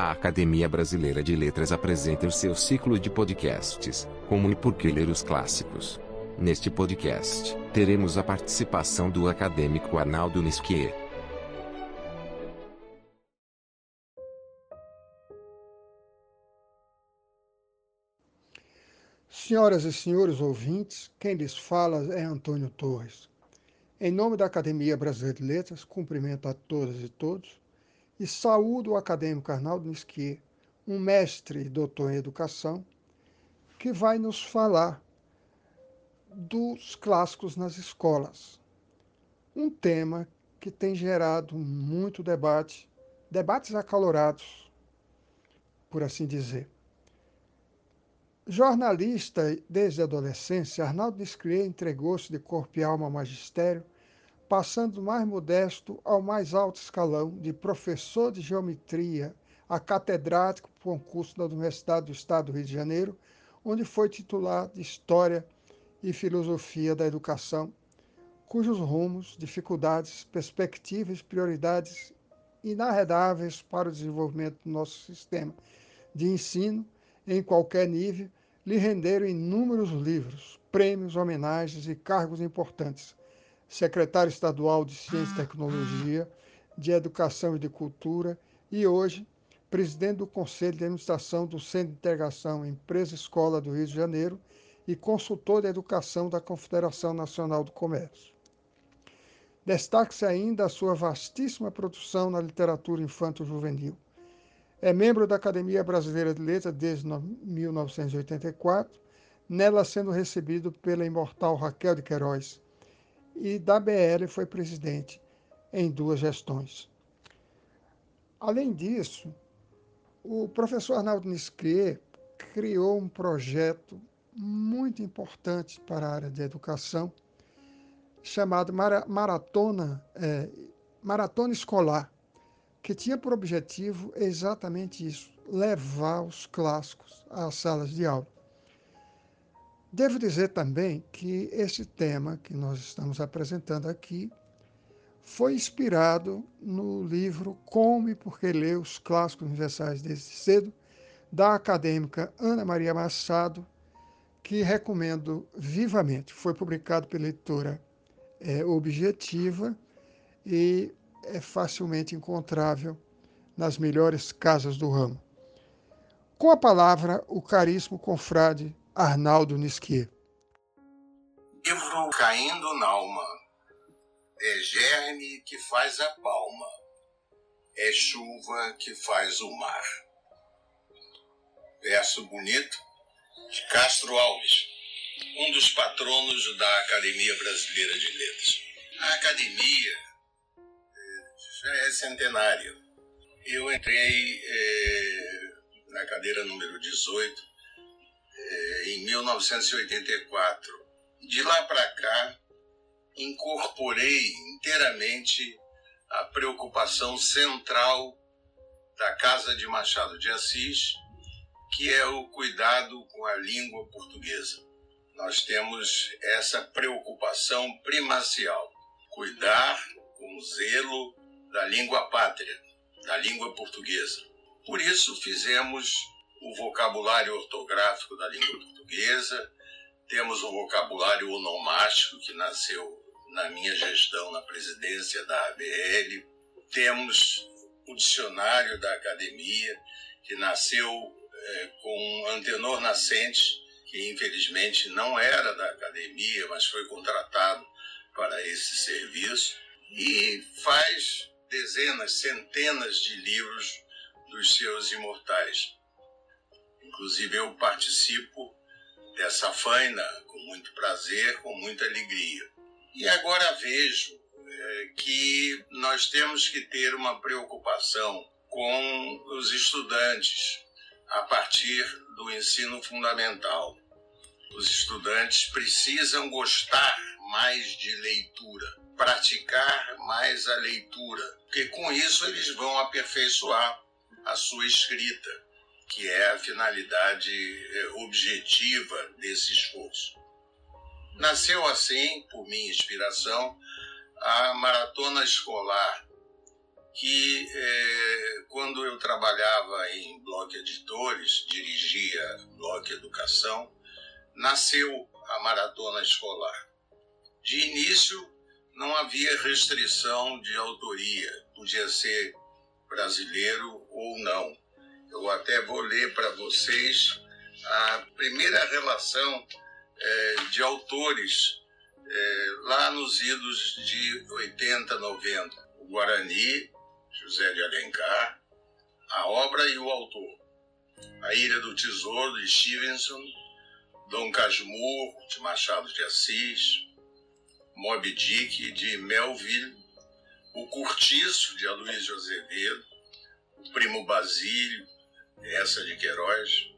A Academia Brasileira de Letras apresenta o seu ciclo de podcasts, Como e Por que Ler os Clássicos. Neste podcast, teremos a participação do acadêmico Arnaldo Nisquier. Senhoras e senhores ouvintes, quem lhes fala é Antônio Torres. Em nome da Academia Brasileira de Letras, cumprimento a todas e todos e saúdo o acadêmico Arnaldo Nisquier, um mestre e doutor em educação, que vai nos falar dos clássicos nas escolas. Um tema que tem gerado muito debate, debates acalorados, por assim dizer. Jornalista desde a adolescência, Arnaldo Nisquier entregou-se de corpo e alma ao magistério passando do mais modesto ao mais alto escalão, de professor de geometria a catedrático por concurso da Universidade do Estado do Rio de Janeiro, onde foi titular de História e Filosofia da Educação, cujos rumos, dificuldades, perspectivas, prioridades inarredáveis para o desenvolvimento do nosso sistema de ensino em qualquer nível lhe renderam inúmeros livros, prêmios, homenagens e cargos importantes secretário estadual de Ciência e Tecnologia, de Educação e de Cultura e hoje presidente do Conselho de Administração do Centro de Integração Empresa Escola do Rio de Janeiro e consultor de educação da Confederação Nacional do Comércio. Destaque-se ainda a sua vastíssima produção na literatura infanto-juvenil. É membro da Academia Brasileira de Letras desde 1984, nela sendo recebido pela imortal Raquel de Queiroz, e da BL foi presidente em duas gestões. Além disso, o professor Arnaldo Nisquier criou um projeto muito importante para a área de educação, chamado Maratona, é, Maratona Escolar, que tinha por objetivo exatamente isso, levar os clássicos às salas de aula. Devo dizer também que esse tema que nós estamos apresentando aqui foi inspirado no livro Como e Por que Ler os Clássicos Universais desde cedo, da acadêmica Ana Maria Machado, que recomendo vivamente. Foi publicado pela editora é, Objetiva e é facilmente encontrável nas melhores casas do ramo. Com a palavra, o caríssimo confrade Arnaldo Nisquier. Livro Caindo na Alma. É germe que faz a palma. É chuva que faz o mar. Verso bonito de Castro Alves, um dos patronos da Academia Brasileira de Letras. A academia eh, já é centenária. Eu entrei é, na cadeira número 18 é, em 1984. De lá para cá, incorporei inteiramente a preocupação central da Casa de Machado de Assis, que é o cuidado com a língua portuguesa. Nós temos essa preocupação primacial, cuidar com zelo da língua pátria, da língua portuguesa. Por isso fizemos o vocabulário ortográfico da língua portuguesa, temos um vocabulário onomástico que nasceu na minha gestão na presidência da ABL, temos o dicionário da academia, que nasceu é, com um antenor nascente, que infelizmente não era da academia, mas foi contratado para esse serviço, e faz dezenas, centenas de livros dos seus imortais. Inclusive, eu participo dessa faina com muito prazer, com muita alegria. E agora vejo é, que nós temos que ter uma preocupação com os estudantes a partir do ensino fundamental. Os estudantes precisam gostar mais de leitura, praticar mais a leitura, porque com isso eles vão aperfeiçoar a sua escrita que é a finalidade é, objetiva desse esforço. Nasceu assim, por minha inspiração, a maratona escolar, que é, quando eu trabalhava em Bloco Editores, dirigia Bloco Educação, nasceu a maratona escolar. De início, não havia restrição de autoria, podia ser brasileiro ou não. Eu até vou ler para vocês a primeira relação é, de autores é, lá nos idos de 80, 90. O Guarani, José de Alencar, a obra e o autor. A Ilha do Tesouro, de Stevenson, Dom Casmurro, de Machado de Assis, Moby Dick, de Melville, O Curtiço, de Aloysio Azevedo, O Primo Basílio, essa de Queiroz,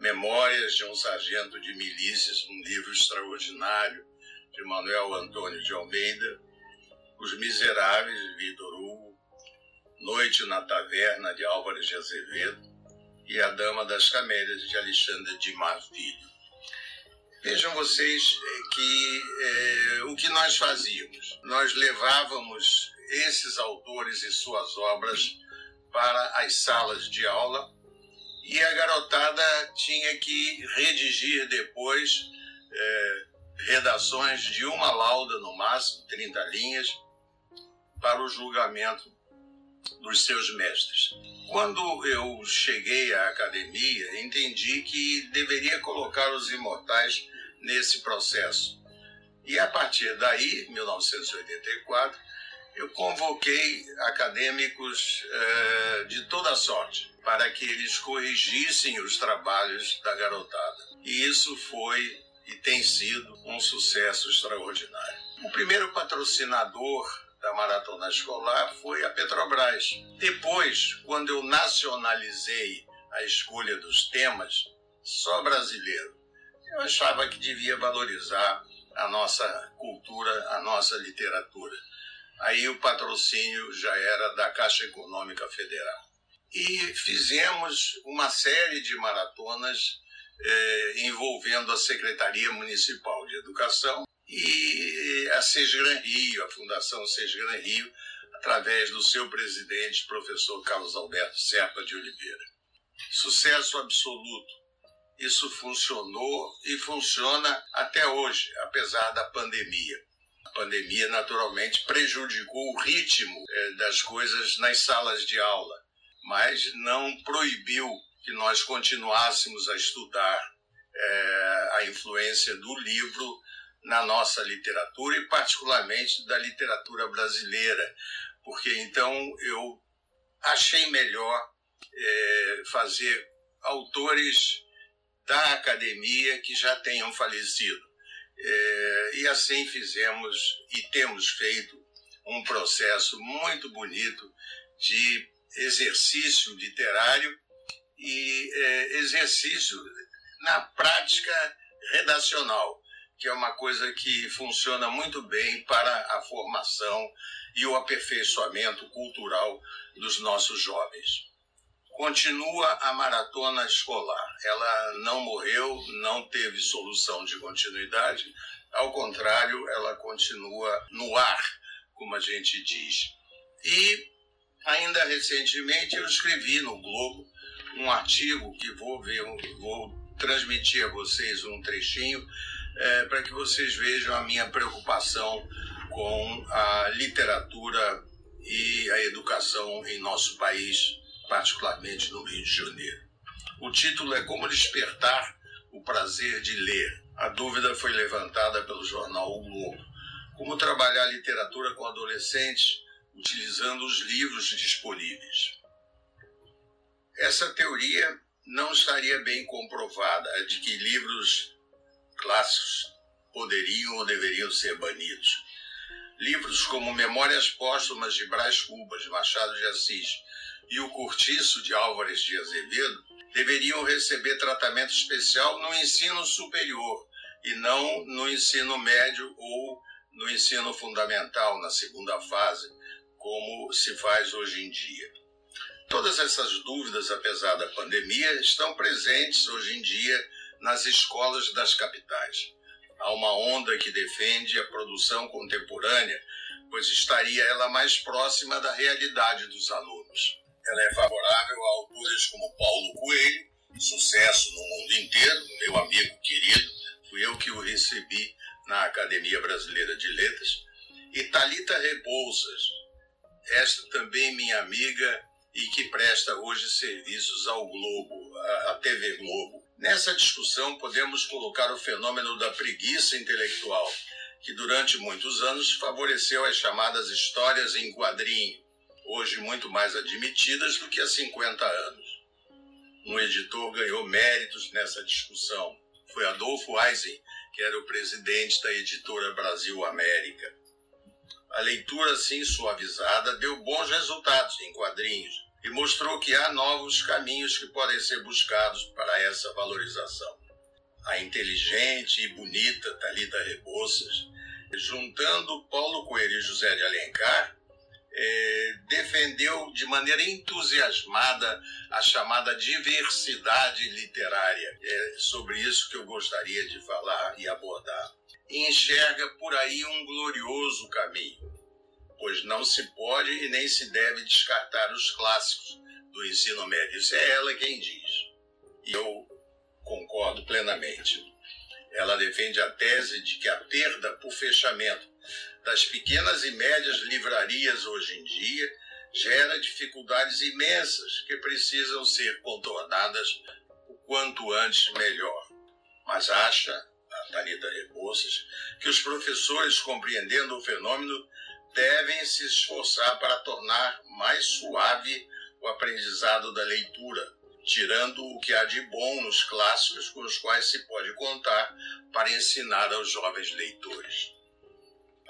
Memórias de um Sargento de Milícias, um livro extraordinário, de Manuel Antônio de Almeida, Os Miseráveis, de Vitor Hugo, Noite na Taverna, de Álvares de Azevedo, e A Dama das Camélias, de Alexandre de Marvilho. Vejam vocês eh, que é, o que nós fazíamos. Nós levávamos esses autores e suas obras para as salas de aula e a garotada tinha que redigir depois é, redações de uma lauda no máximo, 30 linhas, para o julgamento dos seus mestres. Quando eu cheguei à academia, entendi que deveria colocar os imortais nesse processo. E a partir daí, 1984, eu convoquei acadêmicos eh, de toda sorte para que eles corrigissem os trabalhos da garotada. E isso foi e tem sido um sucesso extraordinário. O primeiro patrocinador da maratona escolar foi a Petrobras. Depois, quando eu nacionalizei a escolha dos temas, só brasileiro eu achava que devia valorizar a nossa cultura, a nossa literatura. Aí o patrocínio já era da Caixa Econômica Federal. E fizemos uma série de maratonas eh, envolvendo a Secretaria Municipal de Educação e a Sesgran Rio, a Fundação Sesgran Rio, através do seu presidente, professor Carlos Alberto Serpa de Oliveira. Sucesso absoluto isso funcionou e funciona até hoje, apesar da pandemia. Pandemia, naturalmente, prejudicou o ritmo é, das coisas nas salas de aula, mas não proibiu que nós continuássemos a estudar é, a influência do livro na nossa literatura e, particularmente, da literatura brasileira, porque então eu achei melhor é, fazer autores da academia que já tenham falecido. É, e assim fizemos e temos feito um processo muito bonito de exercício literário e é, exercício na prática redacional, que é uma coisa que funciona muito bem para a formação e o aperfeiçoamento cultural dos nossos jovens continua a maratona escolar. Ela não morreu, não teve solução de continuidade, ao contrário, ela continua no ar, como a gente diz. E ainda recentemente eu escrevi no Globo um artigo que vou ver, vou transmitir a vocês um trechinho é, para que vocês vejam a minha preocupação com a literatura e a educação em nosso país particularmente no Rio de Janeiro. O título é Como Despertar o Prazer de Ler. A dúvida foi levantada pelo jornal O Globo. Como trabalhar literatura com adolescentes utilizando os livros disponíveis. Essa teoria não estaria bem comprovada, de que livros clássicos poderiam ou deveriam ser banidos. Livros como Memórias Póstumas de Brás Cubas, Machado de Assis, e o Curtiço de Álvares de Azevedo deveriam receber tratamento especial no ensino superior e não no ensino médio ou no ensino fundamental, na segunda fase, como se faz hoje em dia. Todas essas dúvidas, apesar da pandemia, estão presentes hoje em dia nas escolas das capitais. Há uma onda que defende a produção contemporânea pois estaria ela mais próxima da realidade dos alunos. Ela é favorável a autores como Paulo Coelho, sucesso no mundo inteiro, meu amigo querido, fui eu que o recebi na Academia Brasileira de Letras, e Talita Rebouças, esta também minha amiga e que presta hoje serviços ao Globo, à TV Globo. Nessa discussão podemos colocar o fenômeno da preguiça intelectual, que durante muitos anos favoreceu as chamadas histórias em quadrinho, hoje muito mais admitidas do que há 50 anos. Um editor ganhou méritos nessa discussão. Foi Adolfo Eisen, que era o presidente da editora Brasil América. A leitura assim suavizada deu bons resultados em quadrinhos e mostrou que há novos caminhos que podem ser buscados para essa valorização. A inteligente e bonita Talita Rebouças, juntando Paulo Coelho e José de Alencar, é, defendeu de maneira entusiasmada a chamada diversidade literária. É sobre isso que eu gostaria de falar e abordar. E enxerga por aí um glorioso caminho, pois não se pode e nem se deve descartar os clássicos do ensino médio. Isso é ela quem diz. E eu concordo plenamente. Ela defende a tese de que a perda por fechamento das pequenas e médias livrarias hoje em dia gera dificuldades imensas que precisam ser contornadas o quanto antes melhor. Mas acha, a Thalita Rebouças, que os professores, compreendendo o fenômeno, devem se esforçar para tornar mais suave o aprendizado da leitura, tirando o que há de bom nos clássicos com os quais se pode contar para ensinar aos jovens leitores.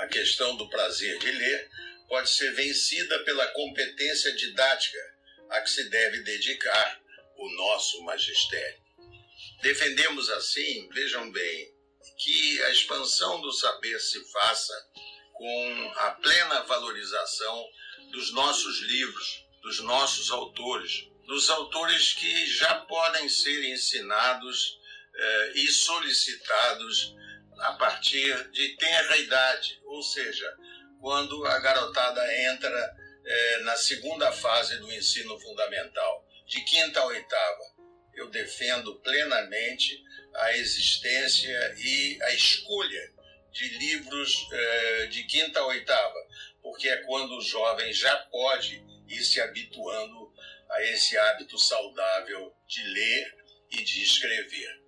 A questão do prazer de ler pode ser vencida pela competência didática a que se deve dedicar o nosso magistério. Defendemos assim, vejam bem, que a expansão do saber se faça com a plena valorização dos nossos livros, dos nossos autores, dos autores que já podem ser ensinados eh, e solicitados a partir de tenra idade, ou seja, quando a garotada entra é, na segunda fase do ensino fundamental, de quinta a oitava. Eu defendo plenamente a existência e a escolha de livros é, de quinta a oitava, porque é quando o jovem já pode ir se habituando a esse hábito saudável de ler e de escrever.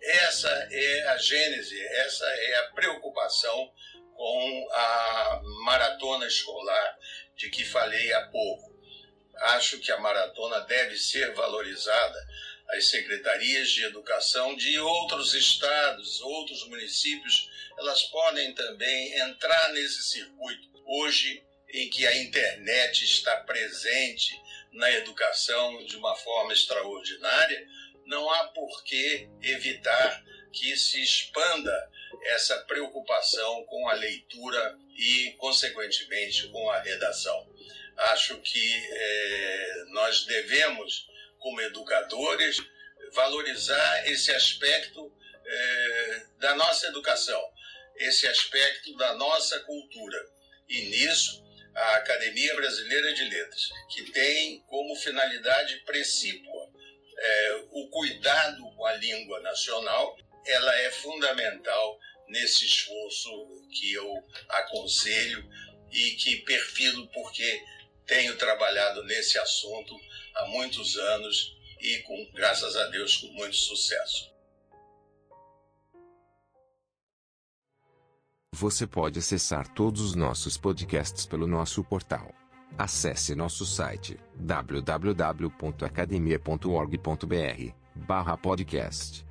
Essa é a gênese, essa é a preocupação com a maratona escolar de que falei há pouco. Acho que a maratona deve ser valorizada. As secretarias de educação de outros estados, outros municípios, elas podem também entrar nesse circuito. Hoje, em que a internet está presente na educação de uma forma extraordinária, não há por que evitar que se expanda essa preocupação com a leitura e, consequentemente, com a redação. Acho que é, nós devemos, como educadores, valorizar esse aspecto é, da nossa educação, esse aspecto da nossa cultura. E nisso, a Academia Brasileira de Letras, que tem como finalidade precípua é, o cuidado com a língua nacional, ela é fundamental nesse esforço que eu aconselho e que perfilo porque tenho trabalhado nesse assunto há muitos anos e com graças a Deus com muito sucesso. Você pode acessar todos os nossos podcasts pelo nosso portal Acesse nosso site www.academia.org.br/podcast